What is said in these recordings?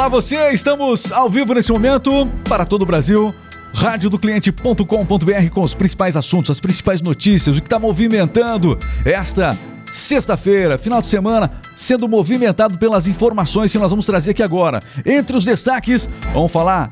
Olá você, estamos ao vivo nesse momento para todo o Brasil. Radiodocliente.com.br com os principais assuntos, as principais notícias, o que está movimentando esta sexta-feira, final de semana, sendo movimentado pelas informações que nós vamos trazer aqui agora. Entre os destaques, vamos falar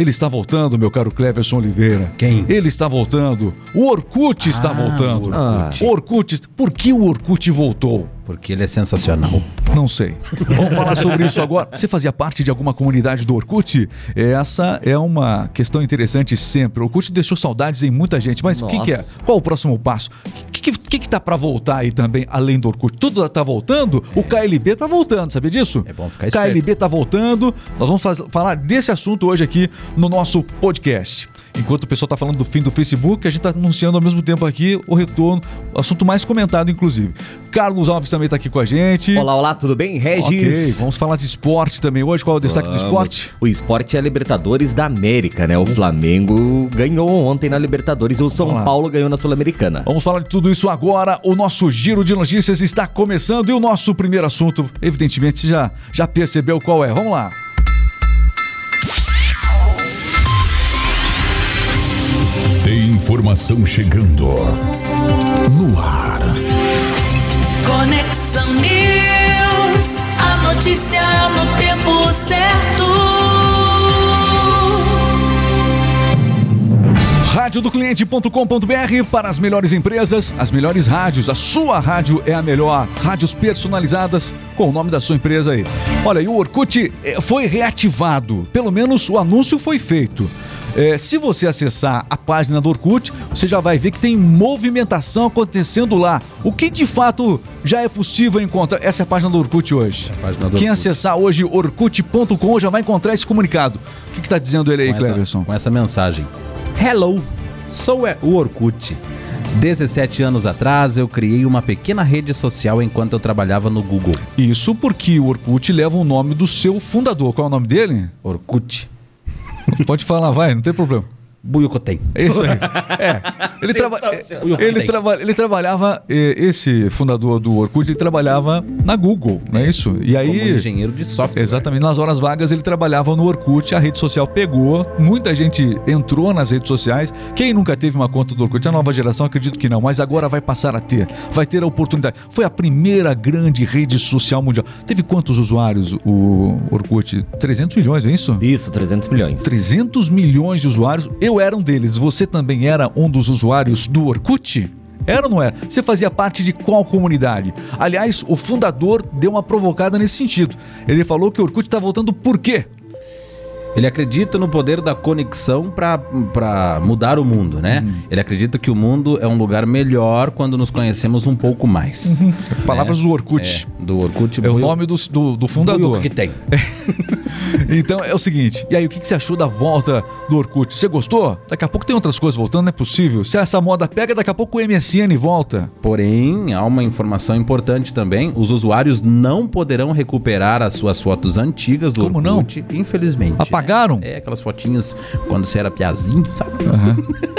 ele está voltando, meu caro Cleverson Oliveira. Quem? Ele está voltando. O Orkut está Ah, voltando. o Orkut. Ah. Orkut. Por que o Orkut voltou? Porque ele é sensacional. Não sei. Vamos falar sobre isso agora. Você fazia parte de alguma comunidade do Orkut? Essa é uma questão interessante sempre. O Orkut deixou saudades em muita gente, mas o que, que é? Qual o próximo passo? O que, que, que, que tá para voltar aí também, além do Orkut? Tudo tá voltando? O KLB tá voltando, sabia disso? É bom ficar esperto. KLB tá voltando. Nós vamos faz- falar desse assunto hoje aqui no nosso podcast. Enquanto o pessoal tá falando do fim do Facebook, a gente tá anunciando ao mesmo tempo aqui o retorno, o assunto mais comentado, inclusive. Carlos Alves também tá aqui com a gente. Olá, olá, tudo bem? Ok, Regis. vamos falar de esporte também hoje. Qual é o destaque do Vamos. esporte? O esporte é Libertadores da América, né? O Flamengo ganhou ontem na Libertadores e o São. Paulo ganhou na Sul-Americana. Vamos falar de tudo isso agora. O nosso giro de notícias está começando e o nosso primeiro assunto, evidentemente, já, já percebeu qual é. Vamos lá. Tem informação chegando no ar. Conexão News, a notícia no tempo certo. Radiodocliente.com.br para as melhores empresas, as melhores rádios. A sua rádio é a melhor. Rádios personalizadas com o nome da sua empresa aí. Olha, e o Orkut eh, foi reativado. Pelo menos o anúncio foi feito. Eh, se você acessar a página do Orkut, você já vai ver que tem movimentação acontecendo lá. O que de fato já é possível encontrar. Essa é a página do Orkut hoje. página do Quem Orkut. acessar hoje orkut.com já vai encontrar esse comunicado. O que, que tá dizendo ele aí, Cleverson? com essa mensagem. Hello, sou é o Orkut. 17 anos atrás, eu criei uma pequena rede social enquanto eu trabalhava no Google. Isso porque o Orkut leva o nome do seu fundador. Qual é o nome dele? Orkut. Pode falar, vai, não tem problema. Buiucotem. É isso aí. É. Ele, traba- ele, traba- ele trabalhava, esse fundador do Orkut, ele trabalhava na Google, não é isso? E aí. Como engenheiro de software. Exatamente, nas horas vagas ele trabalhava no Orkut, a rede social pegou, muita gente entrou nas redes sociais. Quem nunca teve uma conta do Orkut? A nova geração acredito que não, mas agora vai passar a ter, vai ter a oportunidade. Foi a primeira grande rede social mundial. Teve quantos usuários o Orkut? 300 milhões, é isso? Isso, 300 milhões. 300 milhões de usuários. Eu era um deles. Você também era um dos usuários do Orkut? Era ou não era? Você fazia parte de qual comunidade? Aliás, o fundador deu uma provocada nesse sentido. Ele falou que o Orkut está voltando por quê? Ele acredita no poder da conexão para mudar o mundo, né? Uhum. Ele acredita que o mundo é um lugar melhor quando nos conhecemos um pouco mais. Palavras do Orkut. É, do Orkut. É o Buiu- nome do, do, do fundador. Que tem. Então é o seguinte, e aí o que que você achou da volta do Orkut? Você gostou? Daqui a pouco tem outras coisas voltando, não é possível. Se essa moda pega, daqui a pouco o MSN volta. Porém, há uma informação importante também: os usuários não poderão recuperar as suas fotos antigas do Como não? Orkut, infelizmente. Apagaram? É, aquelas fotinhas quando você era piazinho, sabe?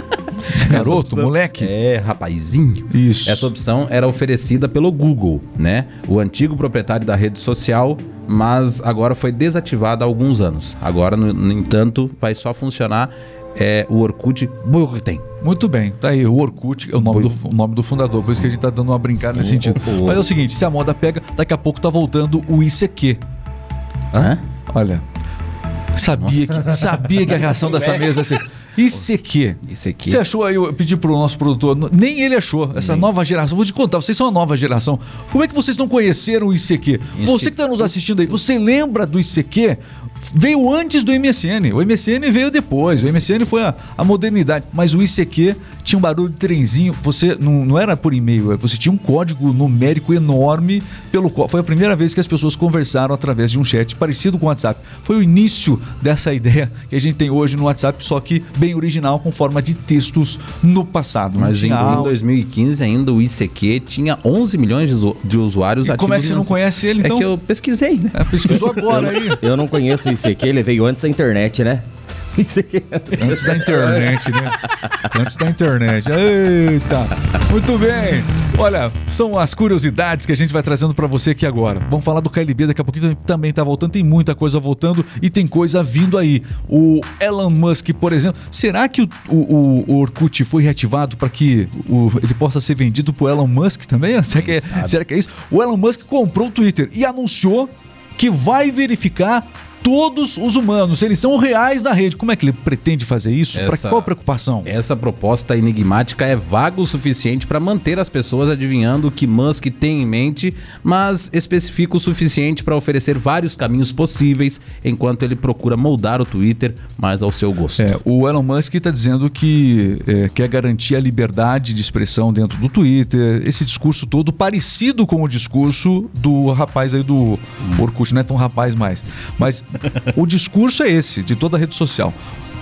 Essa Garoto, opção- moleque. É, rapazinho. Isso. Essa opção era oferecida pelo Google, né? O antigo proprietário da rede social, mas agora foi desativada há alguns anos. Agora, no, no entanto, vai só funcionar é, o Orkut Buiuca que tem. Muito bem, tá aí. O Orkut é o nome, do, o nome do fundador, por isso que a gente tá dando uma brincada nesse sentido. Mas é o seguinte: se a moda pega, daqui a pouco tá voltando o ICQ. Hã? Olha. Sabia que, sabia que a reação dessa mesa ia ser. ICQ. Isso aqui. Você achou aí, eu pedi pro nosso produtor, nem ele achou, essa nova geração. Vou te contar, vocês são a nova geração. Como é que vocês não conheceram o ICQ? Você que está nos assistindo aí, você lembra do ICQ? Veio antes do MSN. O MSN veio depois. O MSN foi a, a modernidade. Mas o ICQ tinha um barulho de trenzinho. Você não, não era por e-mail, você tinha um código numérico enorme pelo qual foi a primeira vez que as pessoas conversaram através de um chat parecido com o WhatsApp. Foi o início dessa ideia que a gente tem hoje no WhatsApp, só que bem original, com forma de textos no passado. Mas em, em áudio. 2015 ainda o ICQ tinha 11 milhões de, usu- de usuários E ativos. como é que você não conhece ele, então? É que eu pesquisei, né? É, pesquisou agora aí. Eu não conheço o ICQ, ele veio antes da internet, né? Antes da internet, né? Antes da internet. Eita! Muito bem! Olha, são as curiosidades que a gente vai trazendo pra você aqui agora. Vamos falar do KLB daqui a pouquinho, também tá voltando, tem muita coisa voltando e tem coisa vindo aí. O Elon Musk, por exemplo, será que o, o, o Orkut foi reativado para que o- ele possa ser vendido pro Elon Musk também? Será que, é, será que é isso? O Elon Musk comprou o Twitter e anunciou que vai verificar todos os humanos, eles são reais na rede. Como é que ele pretende fazer isso? Para qual a preocupação? Essa proposta enigmática é vaga o suficiente para manter as pessoas adivinhando o que Musk tem em mente, mas especifica o suficiente para oferecer vários caminhos possíveis enquanto ele procura moldar o Twitter mais ao seu gosto. É, o Elon Musk está dizendo que é, quer garantir a liberdade de expressão dentro do Twitter, esse discurso todo parecido com o discurso do rapaz aí do Orkut, não é tão rapaz mais, mas o discurso é esse, de toda a rede social.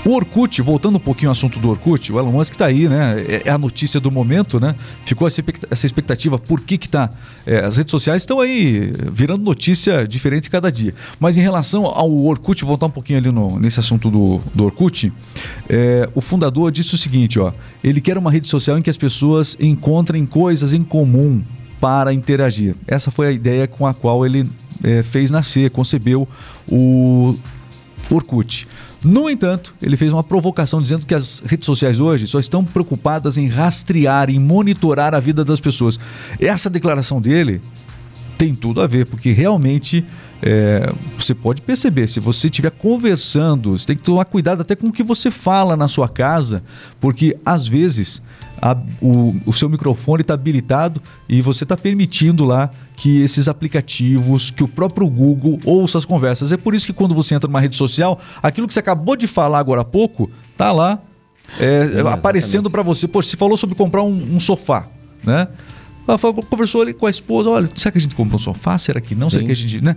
O Orkut, voltando um pouquinho ao assunto do Orkut, o Elon Musk está aí, né? É- É a notícia do momento, né? Ficou essa expect- essa expectativa, por que que tá... é, as redes sociais estão aí virando notícia diferente cada dia. Mas em relação ao Orkut, voltar um pouquinho ali no- nesse assunto do, do Orkut, é, o fundador disse o seguinte, ó. Ele quer uma rede social em que as pessoas encontrem coisas em comum para interagir. Essa foi a ideia com a qual ele é, fez nascer, concebeu o Orkut. No entanto, ele fez uma provocação dizendo que as redes sociais hoje só estão preocupadas em rastrear, em monitorar a vida das pessoas. Essa declaração dele tem tudo a ver, porque realmente é, você pode perceber, se você estiver conversando, você tem que tomar cuidado até com o que você fala na sua casa, porque às vezes a- o, o seu microfone está habilitado e você está permitindo lá que esses aplicativos, que o próprio Google ouça as conversas. É por isso que quando você entra numa rede social, aquilo que você acabou de falar agora há pouco, tá lá é, aparecendo para você. Pô, você falou sobre comprar um, um sofá, né? Conversou ali com a esposa, olha, será que a gente comprou um sofá? Será que não? Será Sim. que a gente, né?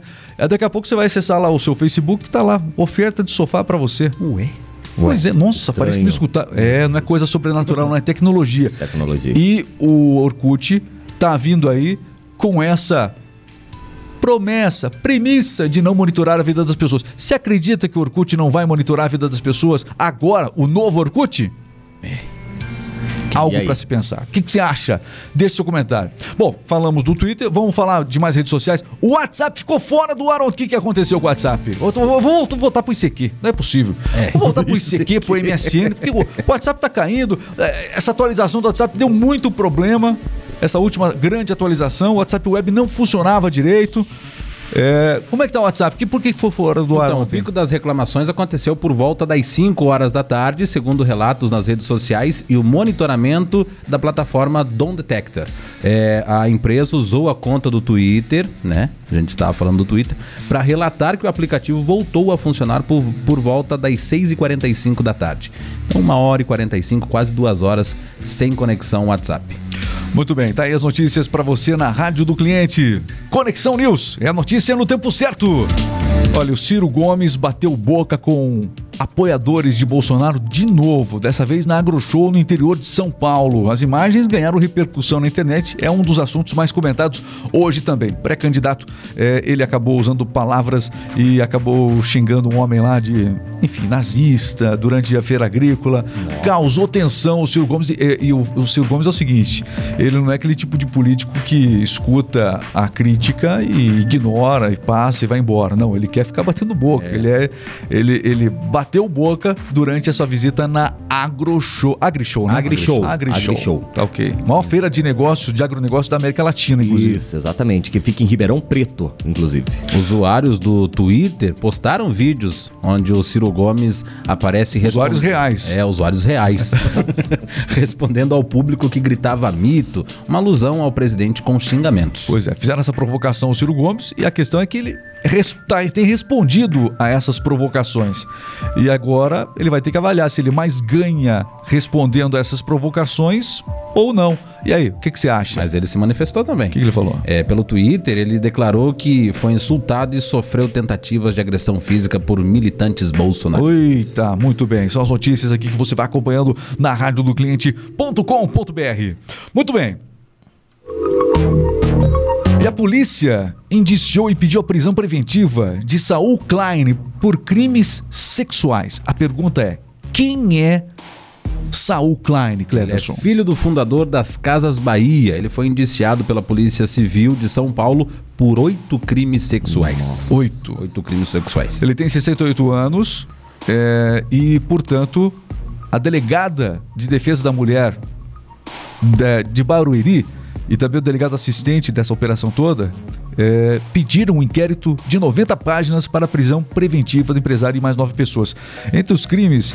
Daqui a pouco você vai acessar lá o seu Facebook, tá lá, oferta de sofá para você. Ué? Pois é, nossa, estranho. parece que me escutar. É, não é coisa sobrenatural, não é tecnologia. Tecnologia. E o Orkut tá vindo aí com essa promessa, premissa de não monitorar a vida das pessoas. Você acredita que o Orkut não vai monitorar a vida das pessoas agora, o novo Orkut? E Algo para se pensar. O que, que você acha? Deixe seu comentário. Bom, falamos do Twitter, vamos falar de mais redes sociais. O WhatsApp ficou fora do ar. O que, que aconteceu com o WhatsApp? Eu tô- vou, vou, vou voltar pro ICQ. Não é possível. Vou voltar pro ICQ, pro MSN, porque o, o WhatsApp tá caindo. É, Essa atualização do WhatsApp deu muito problema. Essa última grande atualização, o WhatsApp Web não funcionava direito. É, como é que tá o WhatsApp? Que, por que foi fora do ar Então, o pico das reclamações aconteceu por volta das 5 horas da tarde, segundo relatos nas redes sociais e o monitoramento da plataforma Dom Detector. É, a empresa usou a conta do Twitter, né? A gente estava falando do Twitter, para relatar que o aplicativo voltou a funcionar por, por volta das 6h45 da tarde. Então, uma hora e 45, quase duas horas sem conexão WhatsApp. Muito bem, tá aí as notícias para você na Rádio do Cliente. Conexão News, é a notícia no tempo certo. Olha, o Ciro Gomes bateu boca com apoiadores de Bolsonaro de novo, dessa vez na AgroShow no interior de São Paulo. As imagens ganharam repercussão na internet, é um dos assuntos mais comentados hoje também. Pré-candidato, eh, ele acabou usando palavras e acabou xingando um homem lá de, enfim, nazista durante a feira agrícola. Causou tensão o Ciro Gomes. E, e o, o Ciro Gomes é o seguinte: ele não é aquele tipo de político que escuta a crítica e ignora e passa e vai embora. Não, ele quer ficar batendo boca. Ele é. Ele, ele bateu boca durante a sua visita na AgroShow. AgriShow, né? AgriShow. AgriShow. AgriShow. Tá ok. Maior feira de negócio, de agronegócio da América Latina, inclusive. Isso, exatamente. Que fica em Ribeirão Preto, inclusive. Usuários do Twitter postaram vídeos onde o Ciro Gomes aparece Usuários respon- reais. É, usuários reais. Respondendo ao público que gritava mito, uma alusão ao presidente com xingamentos. Pois é, fizeram essa provocação ao Ciro Gomes e a questão é que ele tá- tem respondido a essas provocações. E agora ele vai ter que avaliar se ele mais ganha respondendo a essas provocações ou não. E aí, o que, que você acha? Mas ele se manifestou também. O que, que ele falou? É, pelo Twitter, ele declarou que foi insultado e sofreu tentativas de agressão física por militantes bolsonaristas. Eita, muito bem. São as notícias aqui que você vai acompanhando na rádio do cliente.com.br. Muito bem. E a polícia indiciou e pediu a prisão preventiva de Saul Klein por crimes sexuais. A pergunta é: quem é Saul Klein, é Cleverson? filho do fundador das Casas Bahia. Ele foi indiciado pela Polícia Civil de São Paulo por oito crimes sexuais. Oito. Oito crimes sexuais. Ele tem 68 anos é, e, portanto, a delegada de defesa da mulher da- de Barueri e também o delegado assistente dessa operação toda é, pediram um inquérito de 90 páginas para a prisão preventiva do empresário e mais nove pessoas. Entre os crimes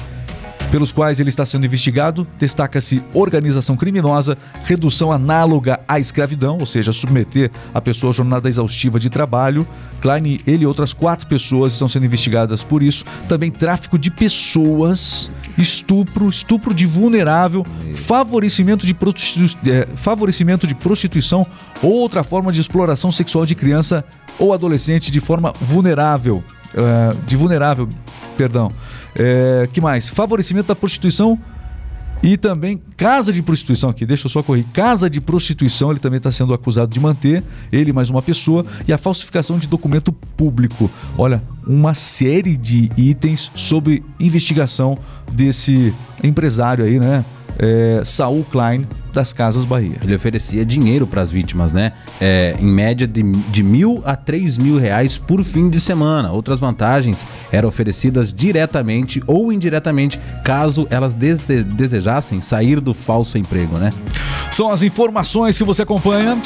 pelos quais ele está sendo investigado, destaca-se organização criminosa, redução análoga à escravidão, ou seja, submeter a pessoa a jornada exaustiva de trabalho. Klein, ele e outras quatro pessoas estão sendo investigadas por isso. Também tráfico de pessoas, estupro, estupro de vulnerável, favorecimento de, eh, favorecimento de prostituição ou outra forma de exploração sexual de criança ou adolescente de forma vulnerável. Eh, de vulnerável, perdão. É, que mais? Favorecimento da prostituição e também casa de prostituição aqui, deixa eu só correr. Casa de prostituição, ele também está sendo acusado de manter, ele mais uma pessoa, e a falsificação de documento público. Olha, uma série de itens sob investigação desse empresário aí, né? É, Saul Klein, das Casas Bahia. Ele oferecia dinheiro para as vítimas, né? É, em média de, de mil a três mil reais por fim de semana. Outras vantagens eram oferecidas diretamente ou indiretamente, caso elas dese- desejassem sair do falso emprego, né? São as informações que você acompanha.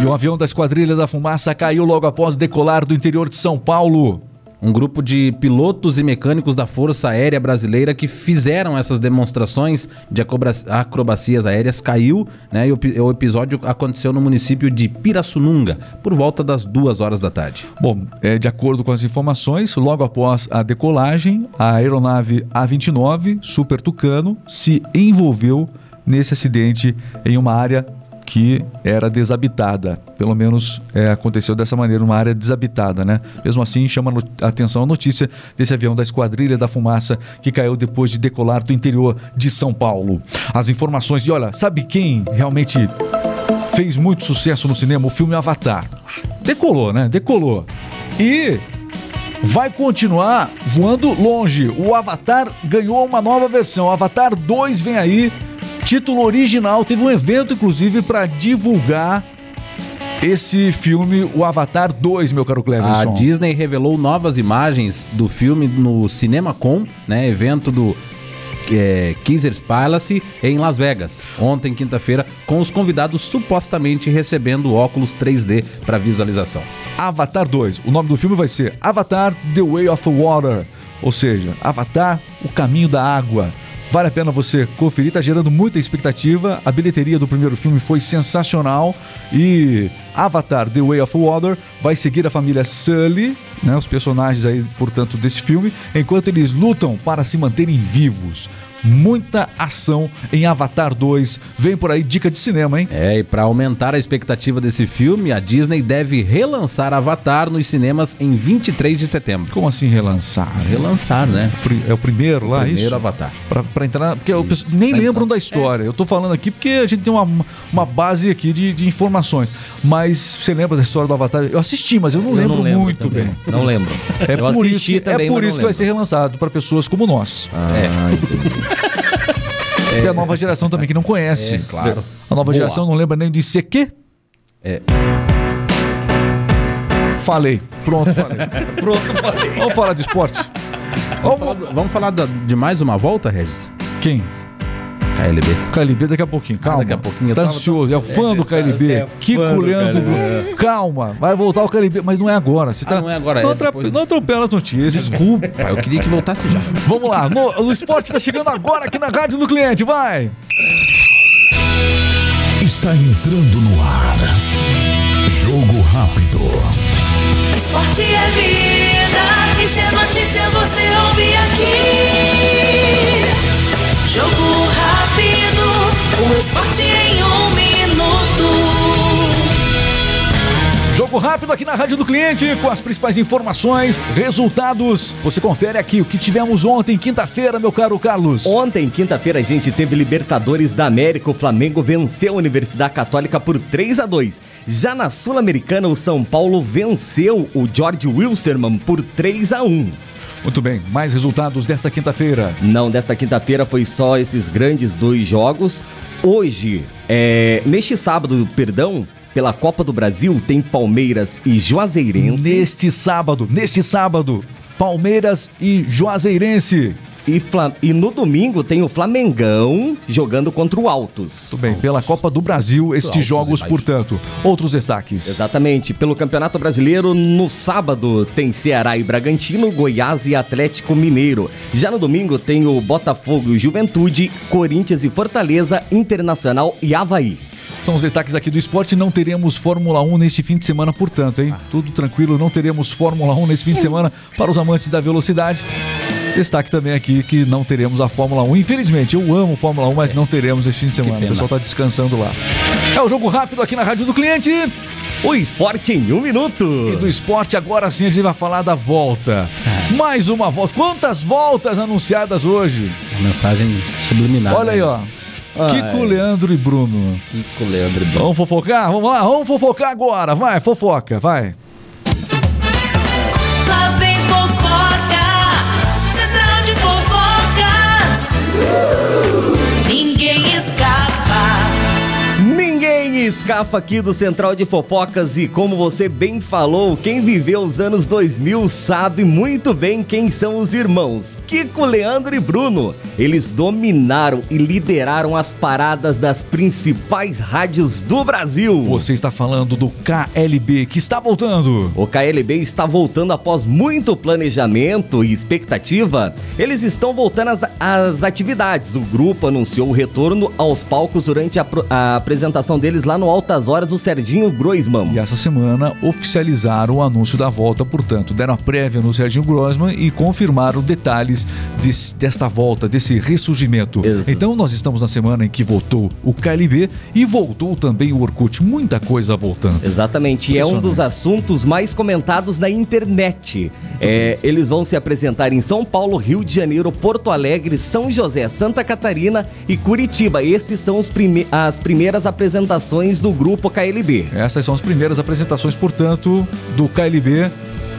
E o avião da Esquadrilha da Fumaça caiu logo após decolar do interior de São Paulo. Um grupo de pilotos e mecânicos da Força Aérea Brasileira que fizeram essas demonstrações de acrobacias aéreas caiu, né? E o episódio aconteceu no município de Pirassununga, por volta das duas horas da tarde. Bom, é, de acordo com as informações, logo após a decolagem, a aeronave A-29 Super Tucano se envolveu nesse acidente em uma área que era desabitada. Pelo menos é, aconteceu dessa maneira, uma área desabitada, né? Mesmo assim, chama a atenção a notícia desse avião da Esquadrilha da Fumaça que caiu depois de decolar do interior de São Paulo. As informações, e olha, sabe quem realmente fez muito sucesso no cinema? O filme Avatar. Decolou, né? Decolou. E vai continuar voando longe. O Avatar ganhou uma nova versão. O Avatar 2 vem aí. Título original. Teve um evento, inclusive, para divulgar esse filme, o Avatar 2, meu caro A Cleverson. Disney revelou novas imagens do filme no CinemaCon, né, evento do é, Caesars Palace em Las Vegas, ontem, quinta-feira, com os convidados supostamente recebendo óculos 3D para visualização. Avatar 2. O nome do filme vai ser Avatar The Way of Water. Ou seja, Avatar, o caminho da água. Vale a pena você conferir, tá gerando muita expectativa. A bilheteria do primeiro filme foi sensacional e Avatar The Way of Water vai seguir a família Sully, né, os personagens aí, portanto, desse filme, enquanto eles lutam para se manterem vivos. Muita ação em Avatar 2. Vem por aí dica de cinema, hein? É, e para aumentar a expectativa desse filme, a Disney deve relançar Avatar nos cinemas em 23 de setembro. Como assim relançar? Relançar, né? É o primeiro lá, Primeiro isso? Avatar. Pra, pra entrar. Porque Isso, pessoas nem pra lembram entrar. da história. Eu tô falando aqui porque a gente tem uma, uma base aqui de, de informações. Mas você lembra da história do Avatar? Eu assisti, mas eu não Eu lembro, não lembro muito também. bem. Não lembro. É Eu por isso, que- também, é por isso que vai ser relançado para pessoas como nós. Ah, entendi. E a nova geração também que não conhece. É, claro. A nova Boa. geração não lembra nem do ICQ. É. Falei. Pronto, falei. Pronto, falei. Vamos falar de esporte. Vamos falar, do- vamos falar da- de mais uma volta, Regis? Quem? KLB. KLB daqui a pouquinho, calma. daqui a pouquinho. Você tá ansioso, é o fã do KLB. você é Kiko Leandro. KLB. Calma, vai voltar o KLB, mas não é agora. Você Ah, tá... não é agora, Não, é atrap- depois. não atropela as notícias. Desculpa, eu queria que voltasse já. Vamos lá, no, no esporte tá chegando agora aqui na Rádio do Cliente, vai! Está entrando no ar. Jogo rápido. Esporte é vida, e se é notícia você ouve aqui. Jogo rápido, o esporte em um minuto. Jogo jogo rápido aqui na Rádio do Cliente com as principais informações, resultados. Você confere aqui o que tivemos ontem, quinta-feira, meu caro Carlos. Ontem, quinta-feira, a gente teve Libertadores da América. O Flamengo venceu a Universidade Católica por 3 a 2. Já na Sul-Americana, o São Paulo venceu o George Wilstermann por 3 a 1. Muito bem, mais resultados desta quinta-feira. Não, desta quinta-feira foi só esses grandes dois jogos. Hoje, é, neste sábado, perdão, pela Copa do Brasil, tem Palmeiras e Juazeirense. Neste sábado, neste sábado, Palmeiras e Juazeirense. E, e no domingo tem o Flamengão jogando contra o Altos. Muito bem, pela Copa do Brasil, estes Altos jogos, portanto. Outros destaques. Exatamente. Pelo Campeonato Brasileiro, no sábado tem Ceará e Bragantino, Goiás e Atlético Mineiro. Já no domingo tem o Botafogo e Juventude, Corinthians e Fortaleza, Internacional e Havaí. São os destaques aqui do esporte. Não teremos Fórmula 1 neste fim de semana, portanto, hein? Tudo tranquilo, não teremos Fórmula 1 nesse fim de semana para os amantes da velocidade. Destaque também aqui que não teremos a Fórmula 1. Infelizmente, eu amo Fórmula 1, mas não teremos neste fim de semana. O pessoal tá descansando lá. É o jogo rápido aqui na Rádio do Cliente. O esporte em um minuto. E do esporte, agora sim a gente vai falar da volta. Mais uma volta. Quantas voltas anunciadas hoje? Uma mensagem subliminar. Olha aí, né? ó. Kiko, Leandro e Bruno. Kiko, Leandro e Bruno. Vamos fofocar? Vamos lá, vamos fofocar agora. Vai, fofoca, vai. Escapa aqui do Central de Fofocas e como você bem falou, quem viveu os anos 2000 sabe muito bem quem são os irmãos. Kiko, Leandro e Bruno. Eles dominaram e lideraram as paradas das principais rádios do Brasil. Você está falando do KLB que está voltando. O KLB está voltando após muito planejamento e expectativa. Eles estão voltando às, às atividades. O grupo anunciou o retorno aos palcos durante a, a apresentação deles lá no Altas Horas, o Serginho Groisman. E essa semana oficializaram o anúncio da volta, portanto, deram a prévia no Serginho Grossman e confirmaram detalhes desse- desta volta, desse ressurgimento. Isso. Então nós estamos na semana em que voltou o KLB e voltou também o Orkut. Muita coisa voltando. Exatamente, e é um dos assuntos mais comentados na internet. É, eles vão se apresentar em São Paulo, Rio de Janeiro, Porto Alegre, São José, Santa Catarina e Curitiba. Esses são prime- as primeiras apresentações do grupo KLB. Essas são as primeiras apresentações, portanto, do KLB.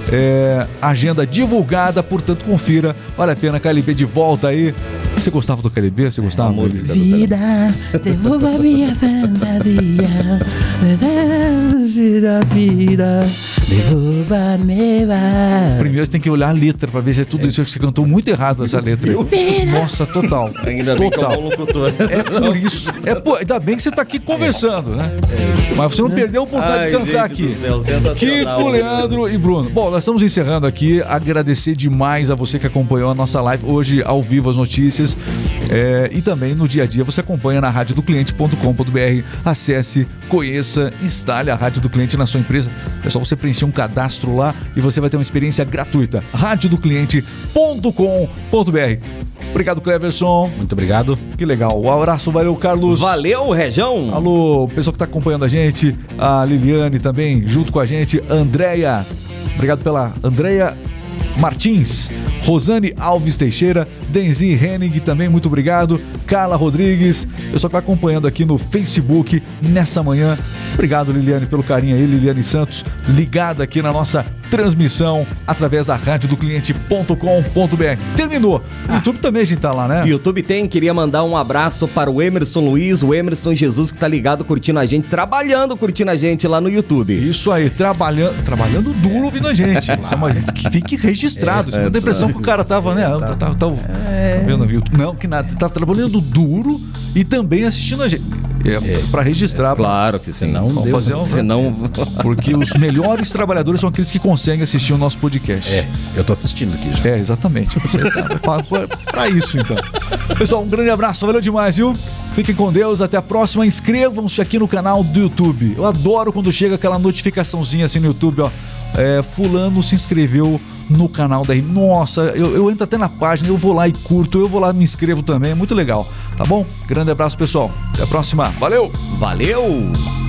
É, agenda divulgada, portanto, confira. Vale a pena, KLB de volta aí. Você gostava do KLB? Você gostava? Vida, devolva minha fantasia. Vida, vida. Primeiro você tem que olhar a letra pra ver se é tudo isso. Você cantou muito errado essa letra. aí. Nossa, total. Ainda bem que é um total. bom locutor. É por isso. É por, ainda bem que você tá aqui conversando, né? Mas você não perdeu a oportunidade Ai, de cantar do aqui. céu. Kiko, Leandro e Bruno. Bom, nós estamos encerrando aqui. Agradecer demais a você que acompanhou a nossa live hoje ao vivo as notícias. É, e também no dia a dia você acompanha na radiodocliente.com.br. Acesse, conheça, instale a Rádio do Cliente na sua empresa. É só você preencher um cadastro lá e você vai ter uma experiência gratuita. radiodocliente.com.br. Obrigado, Cleverson. Muito obrigado. Que legal. Um abraço, valeu, Carlos. Valeu, Rejão! Alô, pessoal que está acompanhando a gente, a Liliane também, junto com a gente, Andréia. Obrigado pela Andréia Martins, Rosane Alves Teixeira, Denzi Henning também, muito obrigado. Carla Rodrigues, pessoal que está acompanhando aqui no Facebook nessa manhã. Obrigado, Liliane, pelo carinho aí, Liliane Santos, ligada aqui na nossa transmissão através da rádio do cliente.com.br. Terminou. No YouTube também a gente tá lá, né? YouTube tem, queria mandar um abraço para o Emerson Luiz, o Emerson Jesus que tá ligado curtindo a gente, trabalhando curtindo a gente lá no YouTube. Isso aí, trabalhando, trabalhando duro ouvindo a gente. Isso é uma, que fique registrado. Você não tem a impressão que o cara tava, né? Tá, tá, tá- tá vendo. Não, que nada. Tá trabalhando duro e também assistindo a gente. É, pra registrar. Claro que sim. Não Vamos fazer um. Senão. Porque os melhores trabalhadores são aqueles que conseguem assistir o nosso podcast. É, eu tô assistindo aqui já. É, exatamente. Você tá isso, então. Pessoal, um grande abraço, valeu demais, viu? Fiquem com Deus, até a próxima. Inscrevam-se aqui no canal do YouTube. Eu adoro quando chega aquela notificaçãozinha assim no YouTube, ó. É, fulano se inscreveu no canal da R. Nossa, eu, eu entro até na página, eu vou lá e curto, eu vou lá e me inscrevo também, é muito legal, tá bom? Grande abraço, pessoal. Até a próxima. Valeu! Valeu!